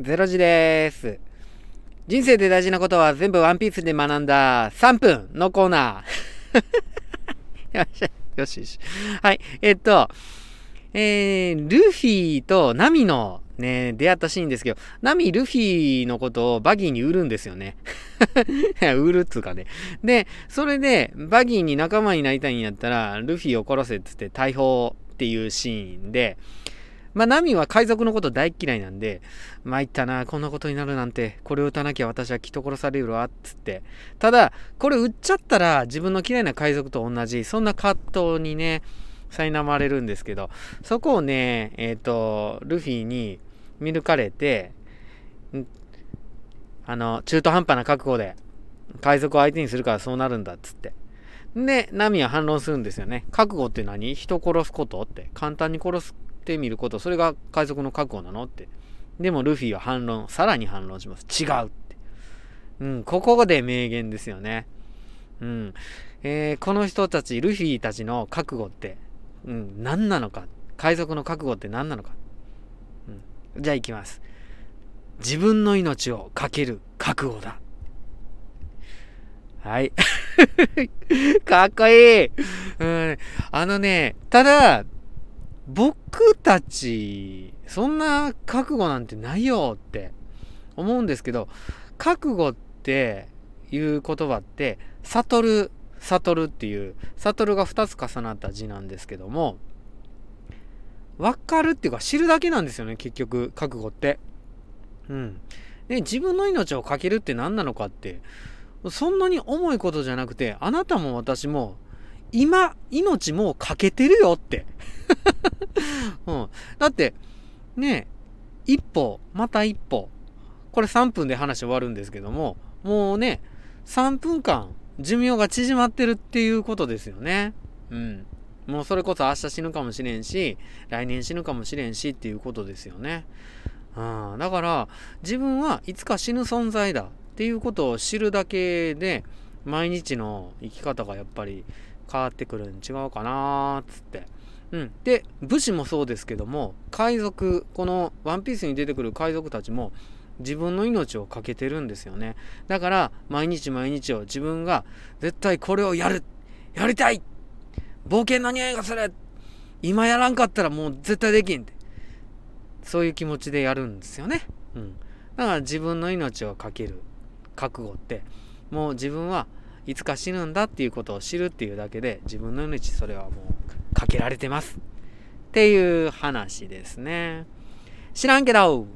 ゼロ時です。人生で大事なことは全部ワンピースで学んだ3分のコーナー。よっしゃ、よしよし。はい、えっと、えー、ルフィとナミのね、出会ったシーンですけど、ナミ、ルフィのことをバギーに売るんですよね。売るっつうかね。で、それで、バギーに仲間になりたいんやったら、ルフィを殺せっつって逮捕っていうシーンで、まあ、ナミは海賊のこと大嫌いなんで、参ったな、こんなことになるなんて、これを撃たなきゃ私はきっと殺されるわ、っつって。ただ、これ撃っちゃったら自分の嫌いな海賊と同じ、そんな葛藤にね、苛まれるんですけど、そこをね、えっ、と、ルフィに見抜かれて、あの、中途半端な覚悟で、海賊を相手にするからそうなるんだ、っつって。で、ナミは反論するんですよね。覚悟って何？人殺すこと？って。簡単に殺すしてみること。それが海賊の覚悟なの？って。でもルフィは反論、さらに反論します。違うって。うん、ここで名言ですよね。うん。えーこの人たち、ルフィたちの覚悟って、うん、何なのか？海賊の覚悟って何なのか？うん、じゃあ行きます。自分の命を懸ける覚悟だ。はい。かっこいい。うん。あのね、ただ、僕たち、そんな覚悟なんてないよって思うんですけど、覚悟っていう言葉って、悟る、悟るっていう、悟るが2つ重なった字なんですけども、分かるっていうか知るだけなんですよね、結局、覚悟って。うん。で、自分の命をかけるって何なのかって、そんなに重いことじゃなくて、あなたも私も、今、命もうかけてるよって。うん。だって、ね一歩、また一歩。これ3分で話終わるんですけども、もうね、3分間、寿命が縮まってるっていうことですよね。うん。もうそれこそ明日死ぬかもしれんし、来年死ぬかもしれんしっていうことですよね。うん。だから、自分はいつか死ぬ存在だっていうことを知るだけで、毎日の生き方がやっぱり変わってくるん違うかなーっつって。うん、で武士もそうですけども海賊この「ワンピースに出てくる海賊たちも自分の命を懸けてるんですよね。だから毎日毎日を自分が絶対これをやるやりたい冒険の匂いがする今やらんかったらもう絶対できんってそういう気持ちでやるんですよね、うん、だから自分の命を懸ける覚悟ってもう自分はいつか死ぬんだっていうことを知るっていうだけで自分の命それはもうかけられてますっていう話ですね。知らんけど。